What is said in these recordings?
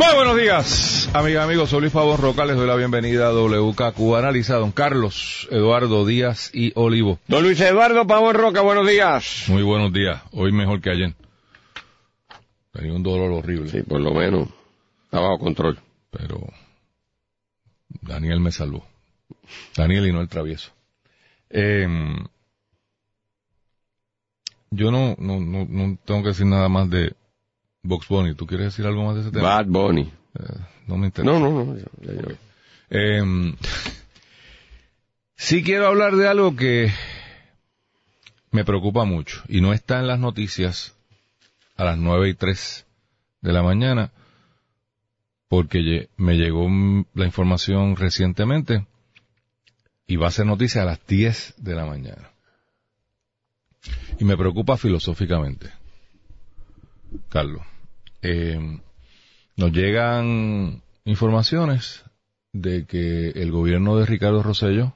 Muy buenos días, amigas amigos. Soy Luis Pavón Roca. Les doy la bienvenida a WKQ Analiza. Don Carlos Eduardo Díaz y Olivo. Don Luis Eduardo Pavón Roca, buenos días. Muy buenos días. Hoy mejor que ayer. Tenía un dolor horrible. Sí, por lo menos. Está bajo control. Pero Daniel me salvó. Daniel y no el travieso. Eh, yo no, no, no, no tengo que decir nada más de Box Bunny. ¿Tú quieres decir algo más de ese tema? Bad Bunny. Eh, no me interesa. No, no, no. ya- ya- ya. Eh, sí quiero hablar de algo que me preocupa mucho y no está en las noticias a las nueve y tres de la mañana porque me llegó la información recientemente y va a ser noticia a las 10 de la mañana. Y me preocupa filosóficamente, Carlos. Eh, nos llegan informaciones de que el gobierno de Ricardo Rosello,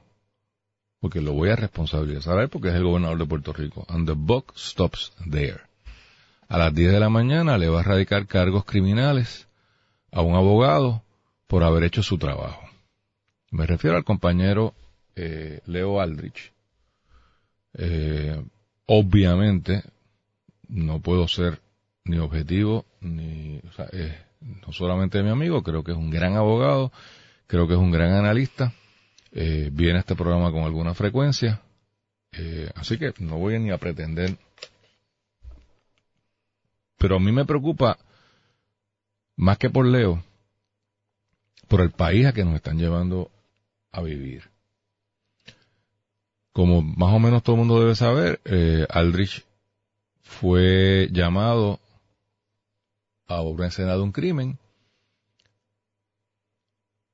porque lo voy a responsabilizar a porque es el gobernador de Puerto Rico, and the buck stops there. A las 10 de la mañana le va a radicar cargos criminales a un abogado por haber hecho su trabajo. Me refiero al compañero eh, Leo Aldrich. Eh, obviamente no puedo ser ni objetivo ni o sea, es no solamente mi amigo, creo que es un gran abogado, creo que es un gran analista, eh, viene a este programa con alguna frecuencia, eh, así que no voy ni a pretender. Pero a mí me preocupa, más que por Leo, por el país a que nos están llevando a vivir. Como más o menos todo el mundo debe saber, eh, Aldrich fue llamado a escena de un crimen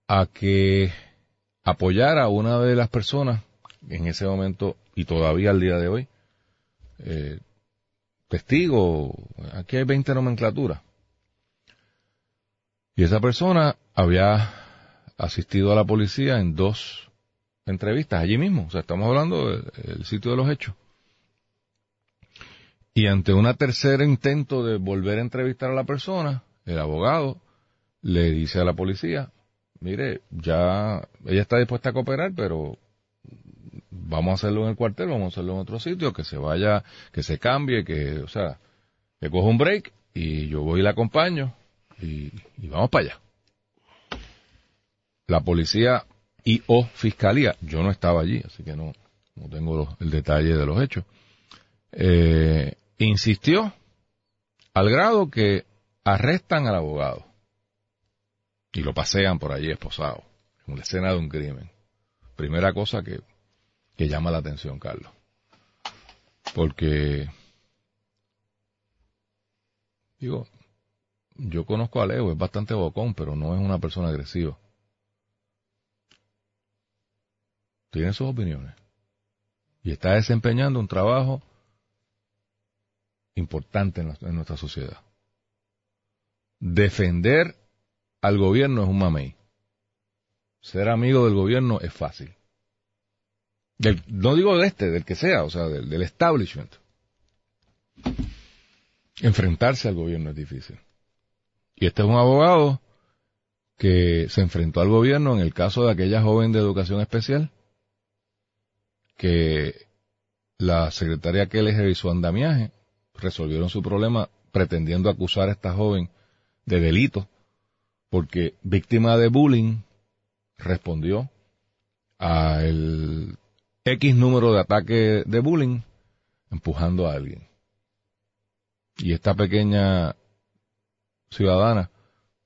a que apoyara a una de las personas en ese momento y todavía al día de hoy eh, testigo aquí hay 20 nomenclaturas. Y esa persona había asistido a la policía en dos entrevistas allí mismo. O sea estamos hablando del sitio de los hechos y ante una tercer intento de volver a entrevistar a la persona, el abogado le dice a la policía, mire, ya ella está dispuesta a cooperar, pero vamos a hacerlo en el cuartel, vamos a hacerlo en otro sitio, que se vaya, que se cambie, que, o sea, que coja un break y yo voy y la acompaño y, y vamos para allá. La policía y o fiscalía, yo no estaba allí, así que no, no tengo los- el detalle de los hechos eh, insistió al grado que arrestan al abogado y lo pasean por allí esposado, en la escena de un crimen. Primera cosa que, llama la atención, Carlos. Porque, digo, yo conozco a Leo, es bastante bocón, pero no es una persona agresiva. Tiene sus opiniones. Y está desempeñando un trabajo importante en, nuestra sociedad. Defender al gobierno es un mamey. Ser amigo del gobierno es fácil. Del- no digo de este, del que sea, o sea, del, establishment. Enfrentarse al gobierno es difícil. Y este es un abogado que se enfrentó al gobierno en el caso de aquella joven de educación especial que la secretaria que le revisó andamiaje resolvieron su problema pretendiendo acusar a esta joven de delito porque víctima de bullying respondió a el X número de ataque de bullying empujando a alguien. Y esta pequeña ciudadana,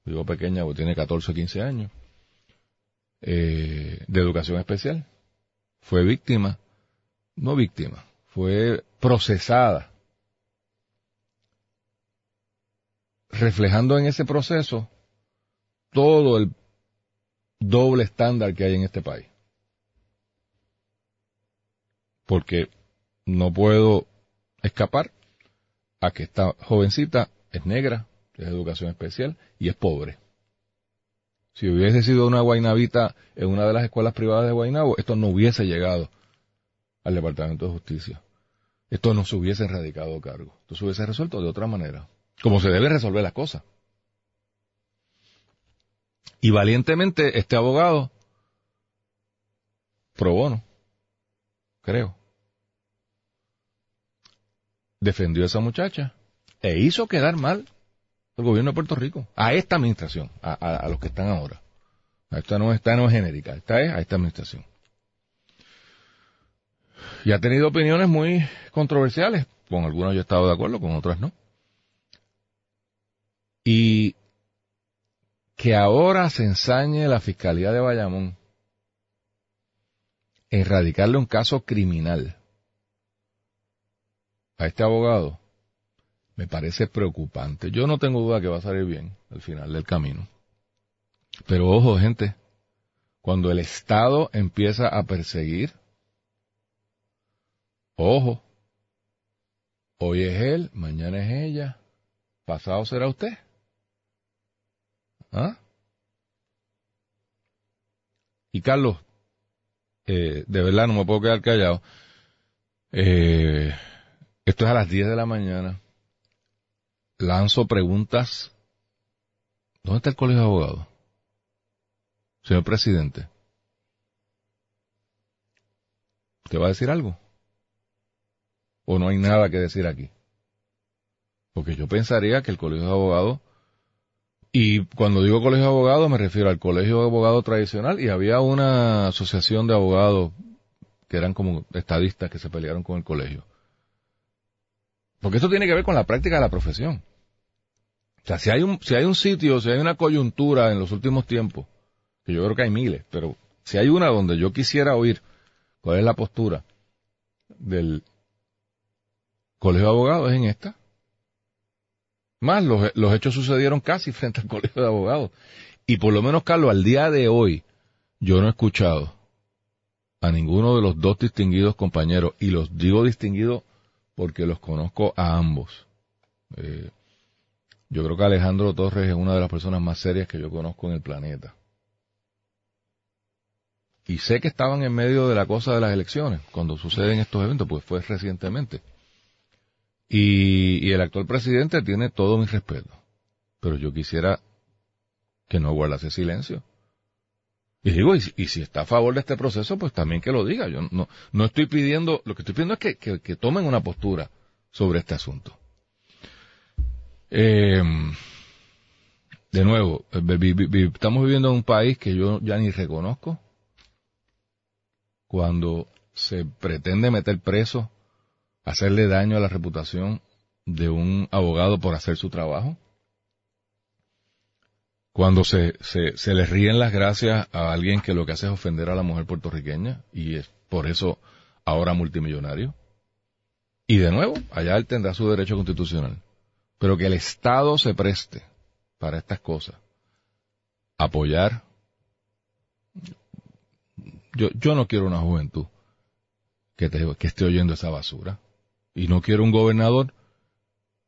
digo pequeña porque tiene 14 o 15 años, eh, de educación especial, fue víctima, no víctima, fue procesada, reflejando en ese proceso todo el doble estándar que hay en este país. Porque no puedo escapar a que esta jovencita es negra, es educación especial y es pobre. Si hubiese sido una guainabita en una de las escuelas privadas de Guainabo, esto no hubiese llegado al Departamento de Justicia. Esto no se hubiese erradicado cargo. Esto se hubiese resuelto de otra manera. Como se debe resolver las cosas. Y valientemente este abogado, pro bono, creo, defendió a esa muchacha e hizo quedar mal el gobierno de Puerto Rico, a esta administración, a, a, los que están ahora. Esta no, esta no es genérica, esta es a esta administración. Y ha tenido opiniones muy controversiales, con algunas yo he estado de acuerdo, con otras no. Y que ahora se ensañe la Fiscalía de Bayamón en radicarle un caso criminal a este abogado, me parece preocupante. Yo no tengo duda que va a salir bien al final del camino. Pero ojo, gente, cuando el Estado empieza a perseguir, ojo, hoy es él, mañana es ella, pasado será usted. ¿Ah? Y Carlos, eh, de verdad no me puedo quedar callado. Eh, esto es a las 10 de la mañana. Lanzo preguntas. ¿Dónde está el colegio de abogados? Señor presidente. ¿Usted va a decir algo? ¿O no hay nada que decir aquí? Porque yo pensaría que el colegio de abogados, y cuando digo colegio de abogados me refiero al colegio de abogados tradicional, y había una asociación de abogados que eran como estadistas que se pelearon con el colegio. Porque esto tiene que ver con la práctica de la profesión. O sea, si hay un, si hay un sitio, si hay una coyuntura en los últimos tiempos, que yo creo que hay miles, pero si hay una donde yo quisiera oír cuál es la postura del colegio de abogados, es en esta. Más, los, los hechos sucedieron casi frente al colegio de abogados. Y por lo menos, Carlos, al día de hoy, yo no he escuchado a ninguno de los dos distinguidos compañeros, y los digo distinguidos porque los conozco a ambos. Eh, yo creo que Alejandro Torres es una de las personas más serias que yo conozco en el planeta. Y sé que estaban en medio de la cosa de las elecciones, cuando suceden estos eventos, pues fue recientemente. Y, y el actual presidente tiene todo mi respeto. Pero yo quisiera que no guardase silencio. Y digo, y, si está a favor de este proceso, pues también que lo diga. Yo no, no estoy pidiendo, lo que estoy pidiendo es que, que, tomen una postura sobre este asunto. Eh, de nuevo, estamos viviendo en un país que yo ya ni reconozco. Cuando se pretende meter preso, hacerle daño a la reputación de un abogado por hacer su trabajo cuando se, se, se le ríen las gracias a alguien que lo que hace es ofender a la mujer puertorriqueña y es por eso ahora multimillonario. Y de nuevo, allá él tendrá su derecho constitucional. Pero que el Estado se preste para estas cosas. Apoyar. Yo, yo no quiero una juventud que, que esté oyendo esa basura. Y no quiero un gobernador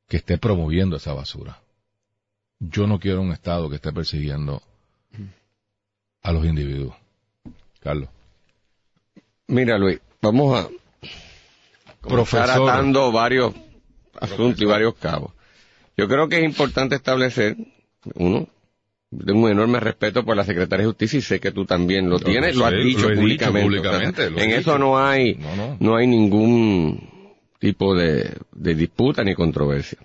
que esté promoviendo esa basura yo no quiero un Estado que esté persiguiendo a los individuos. Carlos. Mira, Luis, vamos a comenzar atando varios asuntos y varios cabos. Yo creo que es importante establecer, uno, tengo un enorme respeto por la Secretaria de Justicia y sé que tú también lo tienes, lo, has dicho públicamente. en eso no hay, no, hay ningún tipo de disputa ni controversia.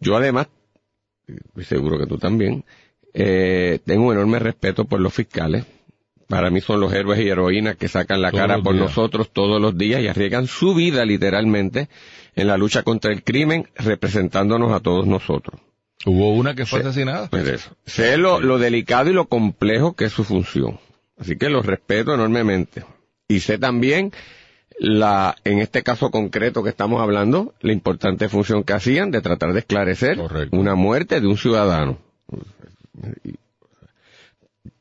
Yo además y seguro que tú también, eh, tengo un enorme respeto por los fiscales. Para mí son los héroes y heroínas que sacan la cara por nosotros todos los días y arriesgan su vida literalmente en la lucha contra el crimen representándonos a todos nosotros. Hubo una que fue asesinada. Pues eso. Sé lo, lo delicado y lo complejo que es su función. Así que los respeto enormemente. Y sé también la, en este caso concreto que estamos hablando, la importante función que hacían de tratar de esclarecer una muerte de un ciudadano.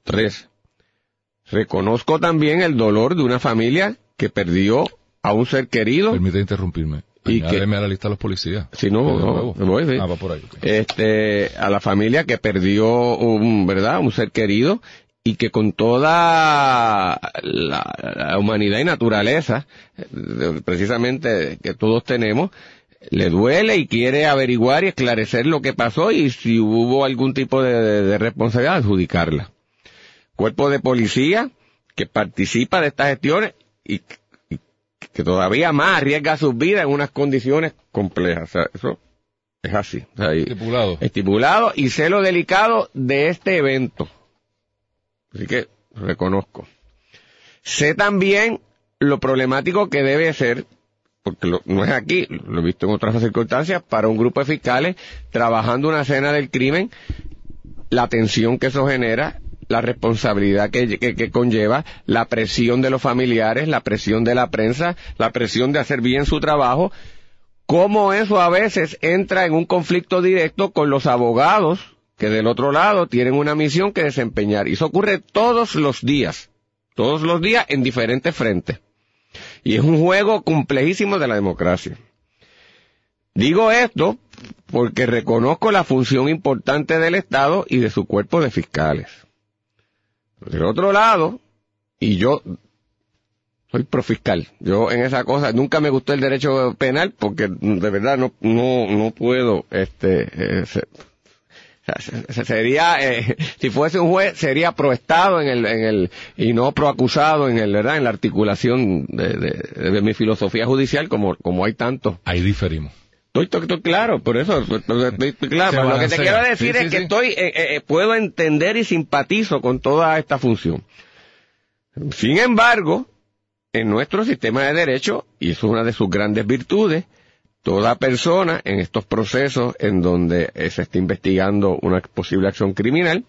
Tres, reconozco también el dolor de una familia que perdió a un ser querido. Permite interrumpirme. Y que, a la lista a los policías. Si no, no voy, sí. ah, va por ahí. Este, a la familia que perdió un, ¿verdad? Un ser querido y que con toda la, humanidad y naturaleza, precisamente que todos tenemos, le duele y quiere averiguar y esclarecer lo que pasó y si hubo algún tipo de, responsabilidad, adjudicarla. Cuerpo de policía que participa de estas gestiones y, que todavía más arriesga sus vidas en unas condiciones complejas. O sea, eso es así. estipulado. Estipulado y sé lo delicado de este evento. Así que reconozco. Sé también lo problemático que debe ser, porque no es aquí, lo he visto en otras circunstancias, para un grupo de fiscales trabajando una escena del crimen, la tensión que eso genera, la responsabilidad que, que, conlleva, la presión de los familiares, la presión de la prensa, la presión de hacer bien su trabajo, cómo eso a veces entra en un conflicto directo con los abogados que del otro lado tienen una misión que desempeñar. Y eso ocurre todos los días, todos los días en diferentes frentes. Y es un juego complejísimo de la democracia. Digo esto porque reconozco la función importante del Estado y de su cuerpo de fiscales. Del otro lado, y yo soy profiscal, yo en esa cosa nunca me gustó el derecho penal porque de verdad no, no, no puedo este, eh, sería, eh, si fuese un juez, sería proestado en el, en el, y no proacusado en el, ¿verdad? En la articulación de, mi filosofía judicial, como, como hay tanto. Ahí diferimos. Estoy, estoy, claro, por eso, estoy, claro. lo que te quiero decir es que estoy, eh, eh, puedo entender y simpatizo con toda esta función. Sin embargo, en nuestro sistema de derecho, y eso es una de sus grandes virtudes, toda persona en estos procesos en donde eh, se está investigando una posible acción criminal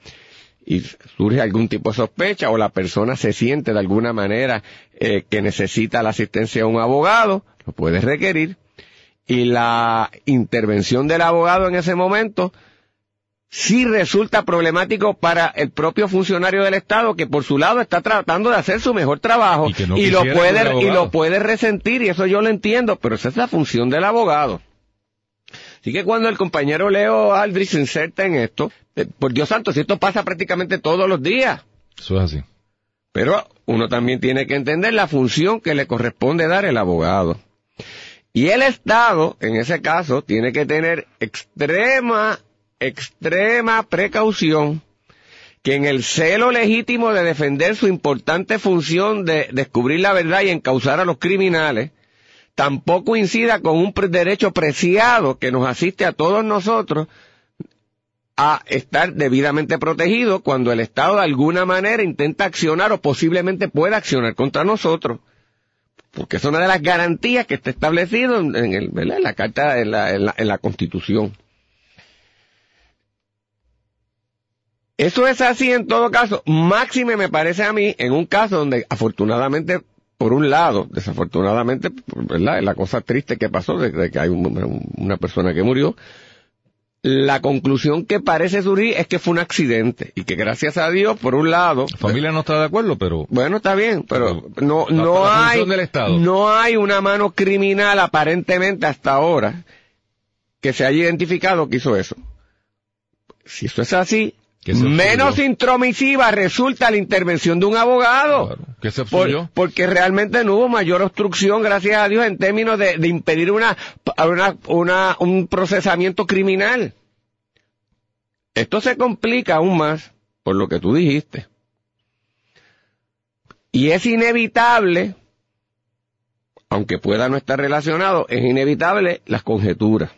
y surge algún tipo de sospecha o la persona se siente de alguna manera eh, que necesita la asistencia de un abogado, lo puede requerir y la intervención del abogado en ese momento sí resulta problemático para el propio funcionario del Estado que por su lado está tratando de hacer su mejor trabajo y, lo puede y lo puede resentir y eso yo lo entiendo, pero esa es la función del abogado. Así que cuando el compañero Leo Aldrich se inserta en esto, eh, por Dios santo, si esto pasa prácticamente todos los días. Eso es así. Pero uno también tiene que entender la función que le corresponde dar el abogado. Y el Estado, en ese caso, tiene que tener extrema extrema precaución que en el celo legítimo de defender su importante función de descubrir la verdad y encauzar a los criminales, tampoco incida con un derecho preciado que nos asiste a todos nosotros a estar debidamente protegidos cuando el Estado de alguna manera intenta accionar o posiblemente pueda accionar contra nosotros. Porque es una de las garantías que está establecido en, el, la Carta, en la Constitución. Eso es así en todo caso. Máxime me parece a mí en un caso donde afortunadamente, por un lado, desafortunadamente, ¿verdad? La cosa triste que pasó de, que hay una persona que murió. La conclusión que parece surgir es que fue un accidente y que gracias a Dios, por un lado, la familia no está de acuerdo, pero bueno está bien, pero, no no hay no hay una mano criminal aparentemente hasta ahora que se haya identificado que hizo eso. Si eso es así, Menos intromisiva resulta la intervención de un abogado. porque realmente no hubo mayor obstrucción, gracias a Dios, en términos de, impedir una, una, un procesamiento criminal. Esto se complica aún más por lo que tú dijiste. Y es inevitable, aunque pueda no estar relacionado, es inevitable las conjeturas.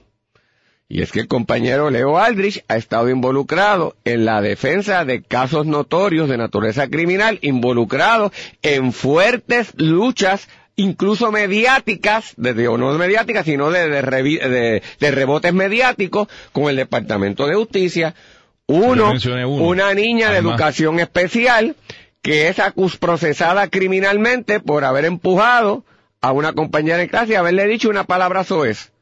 Y es que el compañero Leo Aldrich ha estado involucrado en la defensa de casos notorios de naturaleza criminal, involucrado en fuertes luchas incluso mediáticas, desde, o no mediáticas, sino de, de, rebotes mediáticos con el Departamento de Justicia. Uno, una niña de educación especial que es procesada criminalmente por haber empujado a una compañera en clase y haberle dicho una palabra soez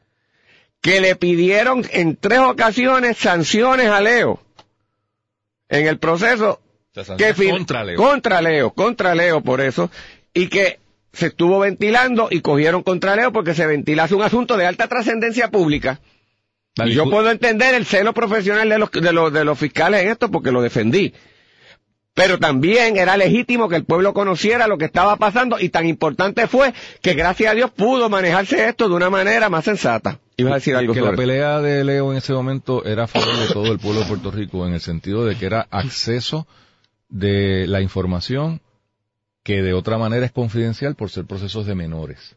que le pidieron en tres ocasiones sanciones a Leo en el proceso que contra Leo. Contra Leo, contra Leo por eso, y que se estuvo ventilando y cogieron contra Leo porque se ventilase un asunto de alta trascendencia pública. Y yo puedo entender el celo profesional de los, de, los, de los fiscales en esto porque lo defendí. Pero también era legítimo que el pueblo conociera lo que estaba pasando y tan importante fue que gracias a Dios pudo manejarse esto de una manera más sensata. Iba a decir algo que la pelea de Leo en ese momento era a favor de todo el pueblo de Puerto Rico en el sentido de que era acceso de la información que de otra manera es confidencial por ser procesos de menores.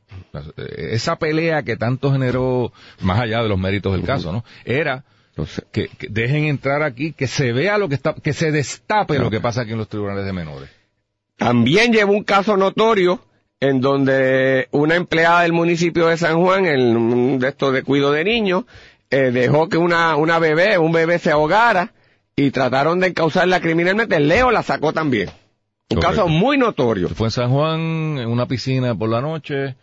Esa pelea que tanto generó, más allá de los méritos del caso, ¿no? Era que, dejen entrar aquí, que se vea lo que está, que se destape lo que pasa aquí en los tribunales de menores. También llevó un caso notorio en donde una empleada del municipio de San Juan, en de esto de cuido de niños, eh, dejó que una, una bebé, un bebé se ahogara y trataron de encauzarla criminalmente. Leo la sacó también. Un caso muy notorio. Fue en San Juan, en una piscina por la noche,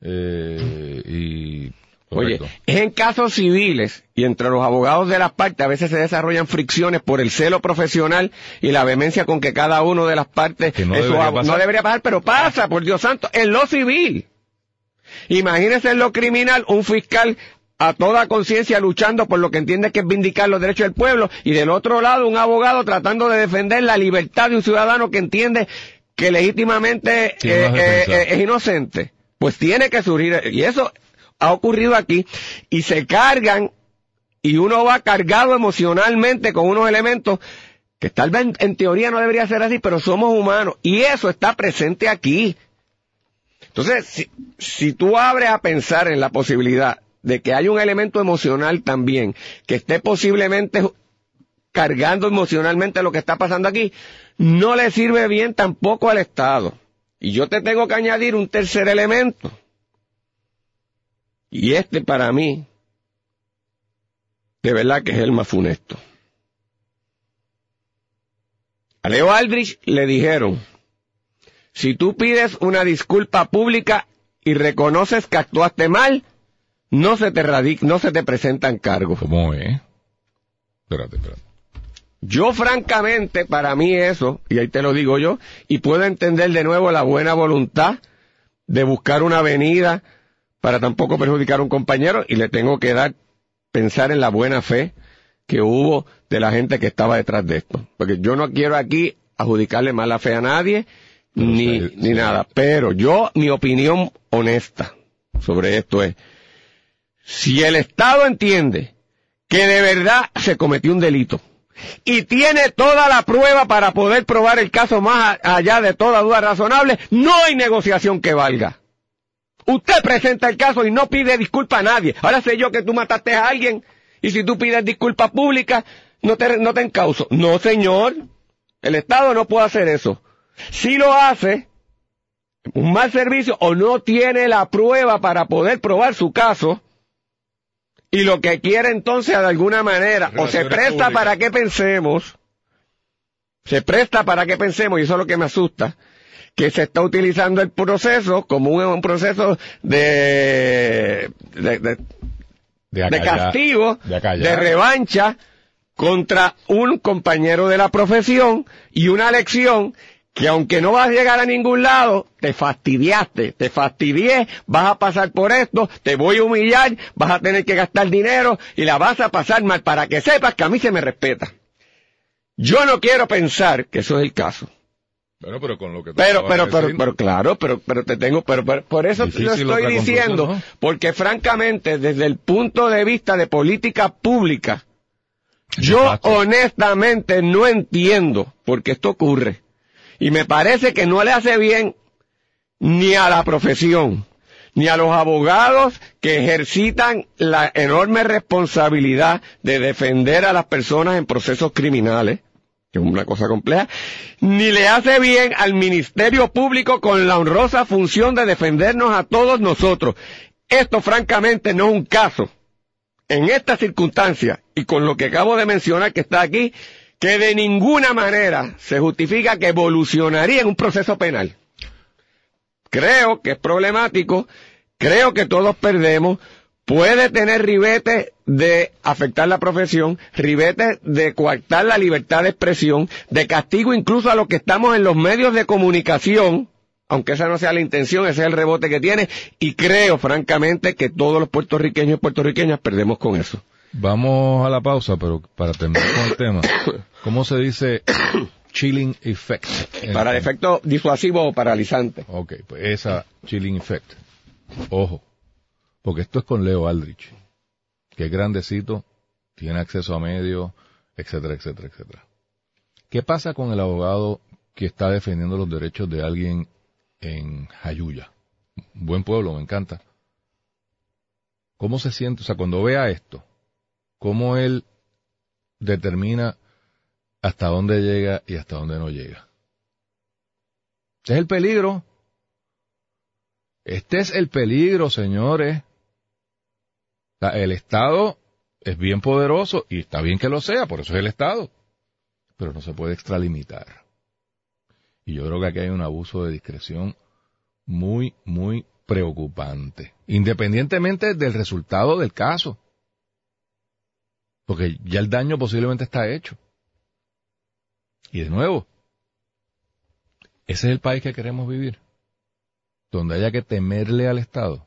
eh, y Oye, es en casos civiles y entre los abogados de las partes a veces se desarrollan fricciones por el celo profesional y la vehemencia con que cada uno de las partes no, debería, no debería pasar, pero pasa, por Dios santo, en lo civil. Imagínese en lo criminal un fiscal a toda conciencia luchando por lo que entiende que es vindicar los derechos del pueblo y del otro lado un abogado tratando de defender la libertad de un ciudadano que entiende que legítimamente eh, eh, eh, es inocente. Pues tiene que surgir, y eso ha ocurrido aquí, y se cargan, y uno va cargado emocionalmente con unos elementos que tal vez en teoría no debería ser así, pero somos humanos, y eso está presente aquí. Entonces, si, tú abres a pensar en la posibilidad de que hay un elemento emocional también, que esté posiblemente cargando emocionalmente lo que está pasando aquí, no le sirve bien tampoco al Estado. Y yo te tengo que añadir un tercer elemento. Y este para mí, de verdad que es el más funesto. A Leo Aldrich le dijeron, si tú pides una disculpa pública y reconoces que actuaste mal, no se te radic no se te presentan cargos. ¿Cómo es? Espérate, espérate. Yo francamente, para mí eso, y ahí te lo digo yo, y puedo entender de nuevo la buena voluntad de buscar una avenida para tampoco perjudicar a un compañero y le tengo que dar, pensar en la buena fe que hubo de la gente que estaba detrás de esto. Porque yo no quiero aquí adjudicarle mala fe a nadie, ni, ni nada. Pero yo, mi opinión honesta sobre esto es, si el Estado entiende que de verdad se cometió un delito y tiene toda la prueba para poder probar el caso más allá de toda duda razonable, no hay negociación que valga. Usted presenta el caso y no pide disculpa a nadie. Ahora sé yo que tú mataste a alguien y si tú pides disculpa pública, no te, no te encauso. No, señor. El Estado no puede hacer eso. Si lo hace, un mal servicio o no tiene la prueba para poder probar su caso, y lo que quiere entonces de alguna manera, o se presta para que pensemos, se presta para que pensemos, y eso es lo que me asusta, que se está utilizando el proceso como un, proceso de, de, de, castigo, de revancha contra un compañero de la profesión y una lección que aunque no vas a llegar a ningún lado, te fastidiaste, te fastidié, vas a pasar por esto, te voy a humillar, vas a tener que gastar dinero y la vas a pasar mal para que sepas que a mí se me respeta. Yo no quiero pensar que eso es el caso. Bueno, pero con lo que pero, pero, pero, pero, claro, pero, pero te tengo, pero, por eso lo estoy diciendo, porque francamente, desde el punto de vista de política pública, yo honestamente no entiendo por qué esto ocurre. Y me parece que no le hace bien ni a la profesión, ni a los abogados que ejercitan la enorme responsabilidad de defender a las personas en procesos criminales, que es una cosa compleja, ni le hace bien al Ministerio Público con la honrosa función de defendernos a todos nosotros. Esto francamente no es un caso. En esta circunstancia, y con lo que acabo de mencionar que está aquí, que de ninguna manera se justifica que evolucionaría en un proceso penal. Creo que es problemático, creo que todos perdemos, puede tener ribete de afectar la profesión, ribetes de coartar la libertad de expresión, de castigo incluso a los que estamos en los medios de comunicación, aunque esa no sea la intención, ese es el rebote que tiene, y creo francamente que todos los puertorriqueños y puertorriqueñas perdemos con eso. Vamos a la pausa, pero para terminar con el tema, ¿cómo se dice chilling effect? Para el efecto disuasivo o paralizante. Ok, pues esa chilling effect. Ojo, porque esto es con Leo Aldrich, que es grandecito, tiene acceso a medios, etcétera, etcétera, etcétera. ¿Qué pasa con el abogado que está defendiendo los derechos de alguien en Jayuya? Buen pueblo, me encanta. ¿Cómo se siente? O sea, cuando vea esto, ¿cómo él determina hasta dónde llega y hasta dónde no llega? Este es el peligro. Este es el peligro, señores. El Estado es bien poderoso y está bien que lo sea, por eso es el Estado. Pero no se puede extralimitar. Y yo creo que aquí hay un abuso de discreción muy, muy preocupante, independientemente del resultado del caso. Porque ya el daño posiblemente está hecho. Y de nuevo, ese es el país que queremos vivir, donde haya que temerle al Estado.